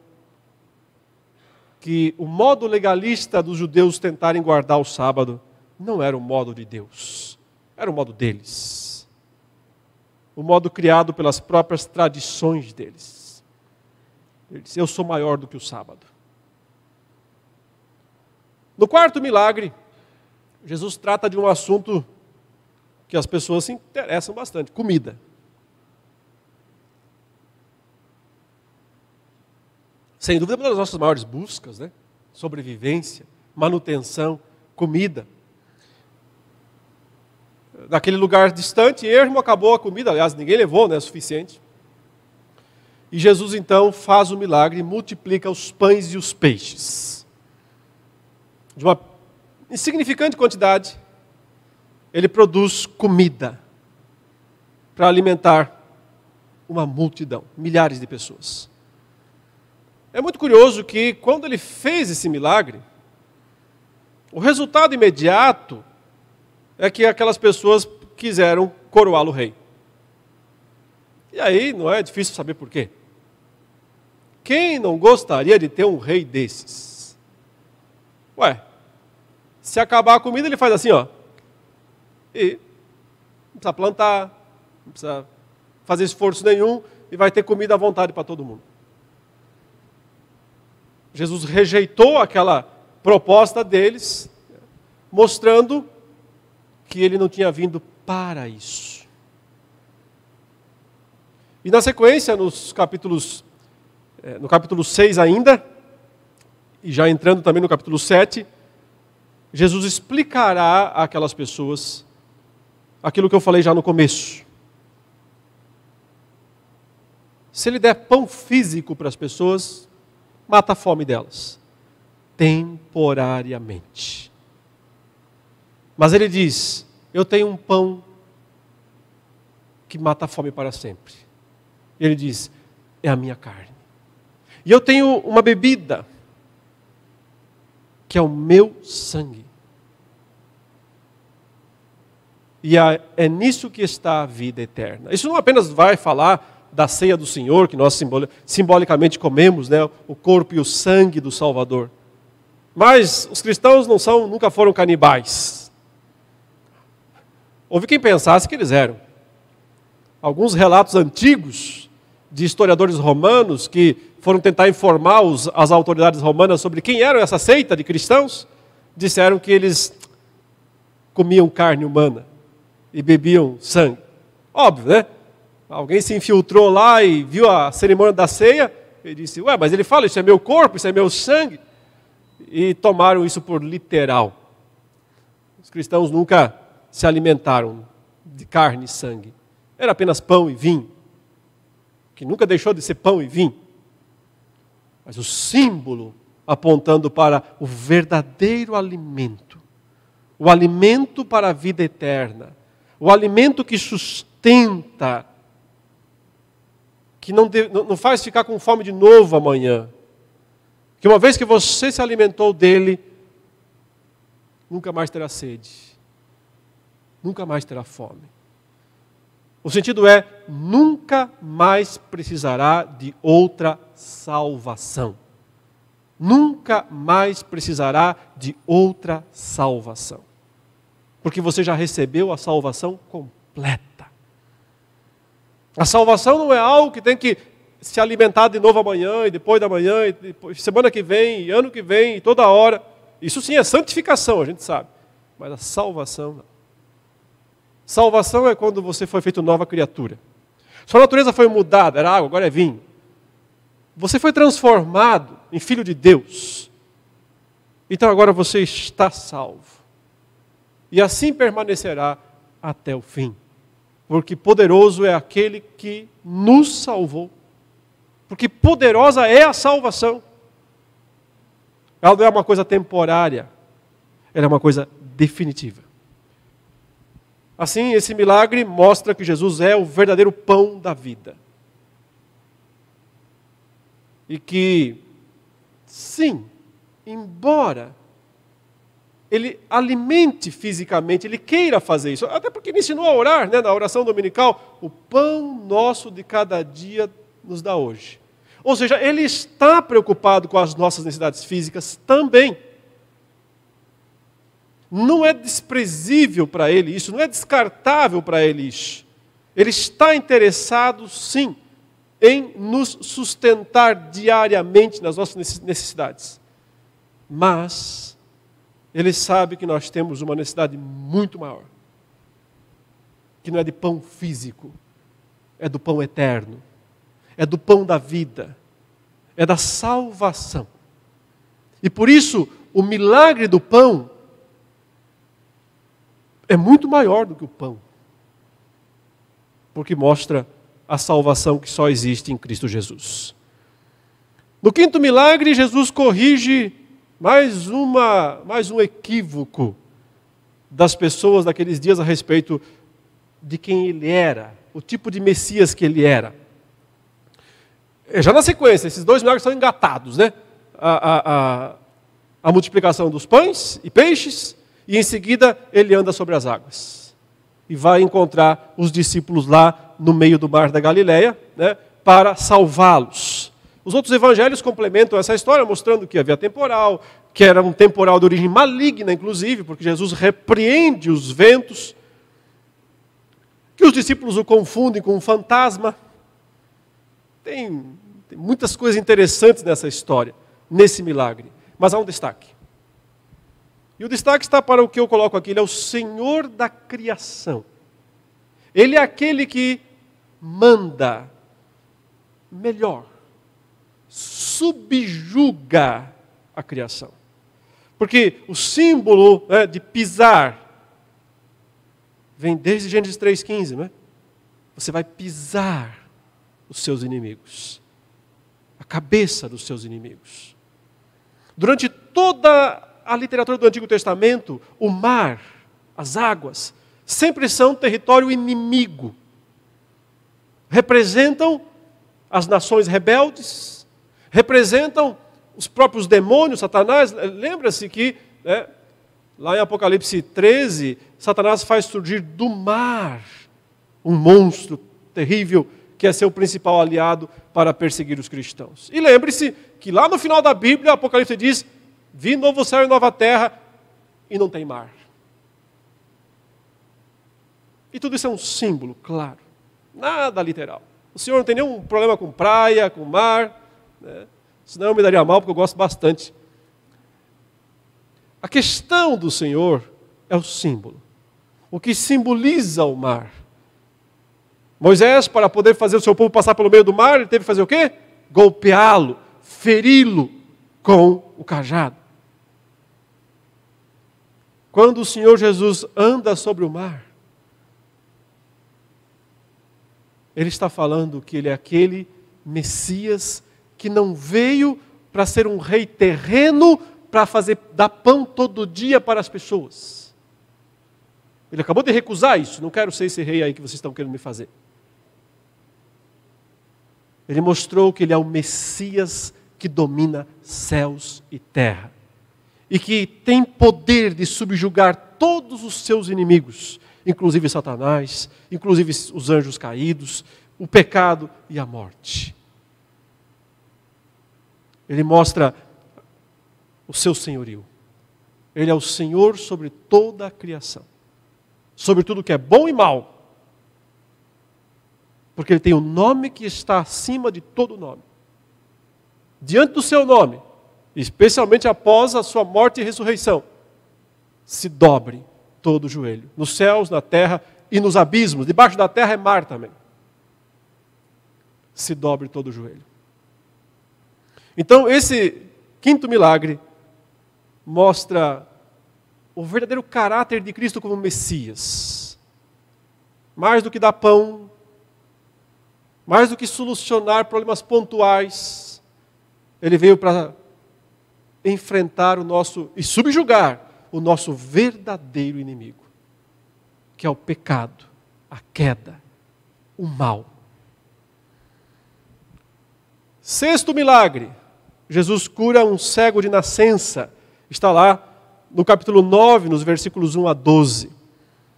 [SPEAKER 1] que o modo legalista dos judeus tentarem guardar o sábado não era o modo de Deus, era o modo deles. O modo criado pelas próprias tradições deles. Ele disse: Eu sou maior do que o sábado. No quarto milagre, Jesus trata de um assunto que as pessoas se interessam bastante: comida. Sem dúvida, uma das nossas maiores buscas, né? Sobrevivência, manutenção, comida. Naquele lugar distante, ermo, acabou a comida, aliás, ninguém levou, né? Suficiente. E Jesus então faz o milagre multiplica os pães e os peixes de uma insignificante quantidade, ele produz comida para alimentar uma multidão, milhares de pessoas. É muito curioso que quando ele fez esse milagre, o resultado imediato é que aquelas pessoas quiseram coroá-lo rei. E aí não é difícil saber por quê. Quem não gostaria de ter um rei desses? Ué, se acabar a comida, ele faz assim, ó. E não precisa plantar, não precisa fazer esforço nenhum e vai ter comida à vontade para todo mundo. Jesus rejeitou aquela proposta deles, mostrando que ele não tinha vindo para isso. E na sequência, nos capítulos, eh, no capítulo 6 ainda, e já entrando também no capítulo 7, Jesus explicará àquelas pessoas aquilo que eu falei já no começo. Se ele der pão físico para as pessoas, mata a fome delas, temporariamente. Mas ele diz: Eu tenho um pão que mata a fome para sempre. Ele diz: É a minha carne. E eu tenho uma bebida que é o meu sangue. E é nisso que está a vida eterna. Isso não apenas vai falar da ceia do Senhor, que nós simbolicamente comemos, né, o corpo e o sangue do Salvador. Mas os cristãos não são, nunca foram canibais. Houve quem pensasse que eles eram. Alguns relatos antigos de historiadores romanos que foram tentar informar os, as autoridades romanas sobre quem era essa seita de cristãos, disseram que eles comiam carne humana e bebiam sangue. Óbvio, né? Alguém se infiltrou lá e viu a cerimônia da ceia, Ele disse: Ué, mas ele fala, isso é meu corpo, isso é meu sangue. E tomaram isso por literal. Os cristãos nunca se alimentaram de carne e sangue. Era apenas pão e vinho, que nunca deixou de ser pão e vinho. Mas o símbolo apontando para o verdadeiro alimento, o alimento para a vida eterna, o alimento que sustenta, que não, de, não faz ficar com fome de novo amanhã. Que uma vez que você se alimentou dele, nunca mais terá sede, nunca mais terá fome. O sentido é: nunca mais precisará de outra salvação. Nunca mais precisará de outra salvação. Porque você já recebeu a salvação completa. A salvação não é algo que tem que se alimentar de novo amanhã, e depois da manhã, e depois, semana que vem, e ano que vem, e toda hora. Isso sim é santificação, a gente sabe. Mas a salvação não. Salvação é quando você foi feito nova criatura. Sua natureza foi mudada, era água, agora é vinho. Você foi transformado em filho de Deus. Então agora você está salvo. E assim permanecerá até o fim. Porque poderoso é aquele que nos salvou. Porque poderosa é a salvação. Ela não é uma coisa temporária, ela é uma coisa definitiva. Assim, esse milagre mostra que Jesus é o verdadeiro pão da vida. E que, sim, embora ele alimente fisicamente, ele queira fazer isso, até porque ele ensinou a orar, né, na oração dominical, o pão nosso de cada dia nos dá hoje. Ou seja, ele está preocupado com as nossas necessidades físicas também não é desprezível para ele isso, não é descartável para ele isso. Ele está interessado, sim, em nos sustentar diariamente nas nossas necessidades. Mas ele sabe que nós temos uma necessidade muito maior, que não é de pão físico, é do pão eterno, é do pão da vida, é da salvação. E por isso, o milagre do pão é muito maior do que o pão. Porque mostra a salvação que só existe em Cristo Jesus. No quinto milagre, Jesus corrige mais, uma, mais um equívoco das pessoas daqueles dias a respeito de quem ele era, o tipo de Messias que ele era. É, já na sequência, esses dois milagres são engatados, né? A, a, a, a multiplicação dos pães e peixes e em seguida ele anda sobre as águas. E vai encontrar os discípulos lá no meio do mar da Galileia, né, para salvá-los. Os outros evangelhos complementam essa história, mostrando que havia temporal, que era um temporal de origem maligna, inclusive, porque Jesus repreende os ventos, que os discípulos o confundem com um fantasma. Tem, tem muitas coisas interessantes nessa história, nesse milagre. Mas há um destaque. E o destaque está para o que eu coloco aqui: ele é o Senhor da criação. Ele é aquele que manda, melhor, subjuga a criação. Porque o símbolo né, de pisar vem desde Gênesis 3,15, né? Você vai pisar os seus inimigos, a cabeça dos seus inimigos. Durante toda a literatura do Antigo Testamento, o mar, as águas, sempre são território inimigo. Representam as nações rebeldes, representam os próprios demônios, Satanás. Lembra-se que, né, lá em Apocalipse 13, Satanás faz surgir do mar um monstro terrível que é seu principal aliado para perseguir os cristãos. E lembre-se que lá no final da Bíblia, Apocalipse diz: Vi novo céu e nova terra e não tem mar. E tudo isso é um símbolo, claro. Nada literal. O Senhor não tem nenhum problema com praia, com mar. Né? Senão eu me daria mal, porque eu gosto bastante. A questão do Senhor é o símbolo. O que simboliza o mar. Moisés, para poder fazer o seu povo passar pelo meio do mar, ele teve que fazer o quê? golpeá-lo, feri-lo com o cajado. Quando o Senhor Jesus anda sobre o mar, Ele está falando que Ele é aquele Messias que não veio para ser um rei terreno, para fazer dar pão todo dia para as pessoas. Ele acabou de recusar isso. Não quero ser esse rei aí que vocês estão querendo me fazer. Ele mostrou que ele é o Messias que domina céus e terra. E que tem poder de subjugar todos os seus inimigos, inclusive Satanás, inclusive os anjos caídos, o pecado e a morte. Ele mostra o seu senhorio. Ele é o Senhor sobre toda a criação, sobre tudo que é bom e mal. Porque ele tem o um nome que está acima de todo nome. Diante do seu nome, especialmente após a sua morte e ressurreição, se dobre todo o joelho, nos céus, na terra e nos abismos. Debaixo da terra é mar também. Se dobre todo o joelho. Então, esse quinto milagre mostra o verdadeiro caráter de Cristo como Messias. Mais do que dar pão, mais do que solucionar problemas pontuais, ele veio para enfrentar o nosso e subjugar o nosso verdadeiro inimigo, que é o pecado, a queda, o mal. Sexto milagre, Jesus cura um cego de nascença. Está lá no capítulo 9, nos versículos 1 a 12.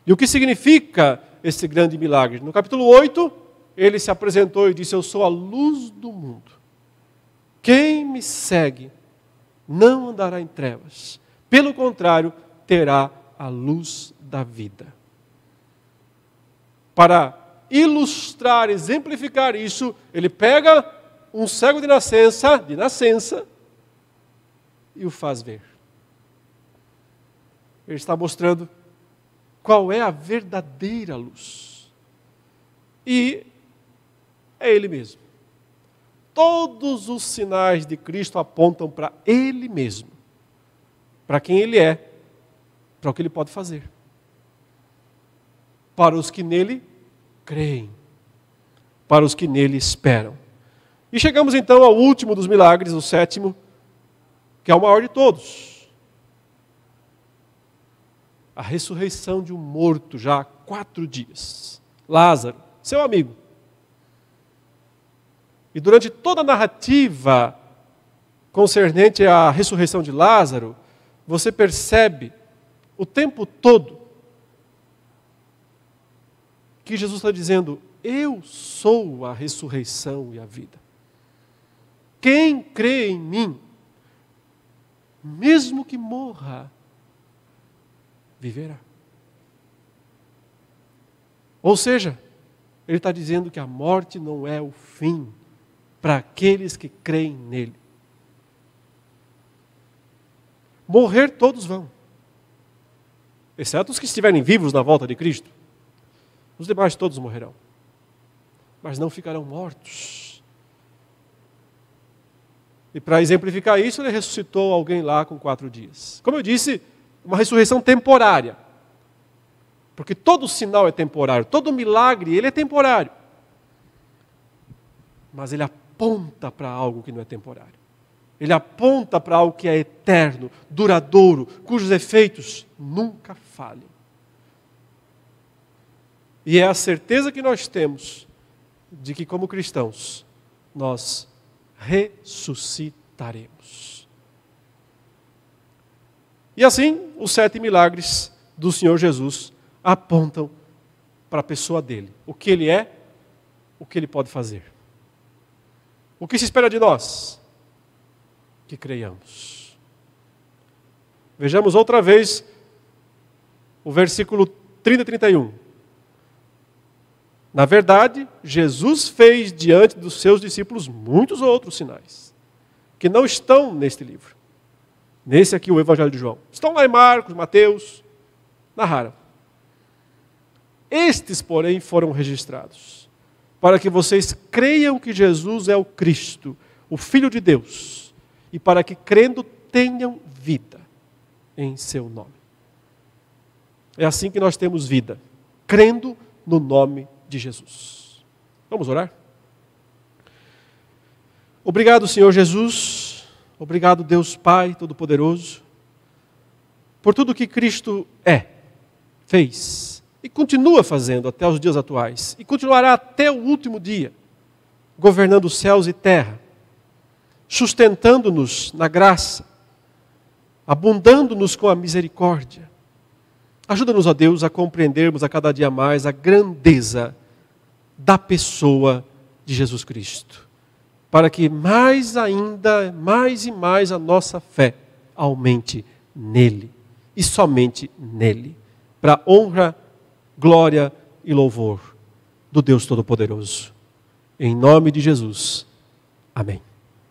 [SPEAKER 1] E o que significa esse grande milagre? No capítulo 8, ele se apresentou e disse: Eu sou a luz do mundo. Quem me segue não andará em trevas, pelo contrário, terá a luz da vida. Para ilustrar, exemplificar isso, ele pega um cego de nascença, de nascença, e o faz ver. Ele está mostrando qual é a verdadeira luz. E é Ele mesmo. Todos os sinais de Cristo apontam para Ele mesmo, para quem Ele é, para o que Ele pode fazer. Para os que nele creem, para os que nele esperam. E chegamos então ao último dos milagres, o sétimo, que é o maior de todos. A ressurreição de um morto já há quatro dias. Lázaro, seu amigo. E durante toda a narrativa concernente à ressurreição de Lázaro, você percebe o tempo todo que Jesus está dizendo: Eu sou a ressurreição e a vida. Quem crê em mim, mesmo que morra, viverá. Ou seja, ele está dizendo que a morte não é o fim para aqueles que creem nele. Morrer todos vão, exceto os que estiverem vivos na volta de Cristo. Os demais todos morrerão, mas não ficarão mortos. E para exemplificar isso, ele ressuscitou alguém lá com quatro dias. Como eu disse, uma ressurreição temporária. Porque todo sinal é temporário, todo milagre, ele é temporário. Mas ele para algo que não é temporário. Ele aponta para algo que é eterno, duradouro, cujos efeitos nunca falham. E é a certeza que nós temos de que, como cristãos, nós ressuscitaremos. E assim, os sete milagres do Senhor Jesus apontam para a pessoa dele, o que ele é, o que ele pode fazer. O que se espera de nós? Que creiamos. Vejamos outra vez o versículo 30 e 31. Na verdade, Jesus fez diante dos seus discípulos muitos outros sinais, que não estão neste livro. Nesse aqui, o Evangelho de João. Estão lá em Marcos, Mateus, narraram. Estes, porém, foram registrados, para que vocês creiam que Jesus é o Cristo, o Filho de Deus, e para que crendo tenham vida em seu nome. É assim que nós temos vida, crendo no nome de Jesus. Vamos orar? Obrigado, Senhor Jesus. Obrigado, Deus Pai Todo-Poderoso, por tudo que Cristo é, fez e continua fazendo até os dias atuais e continuará até o último dia, governando céus e terra, sustentando-nos na graça, abundando-nos com a misericórdia. Ajuda-nos, ó Deus, a compreendermos a cada dia mais a grandeza da pessoa de Jesus Cristo para que mais ainda, mais e mais a nossa fé aumente nele e somente nele, para honra, glória e louvor do Deus Todo-Poderoso. Em nome de Jesus. Amém.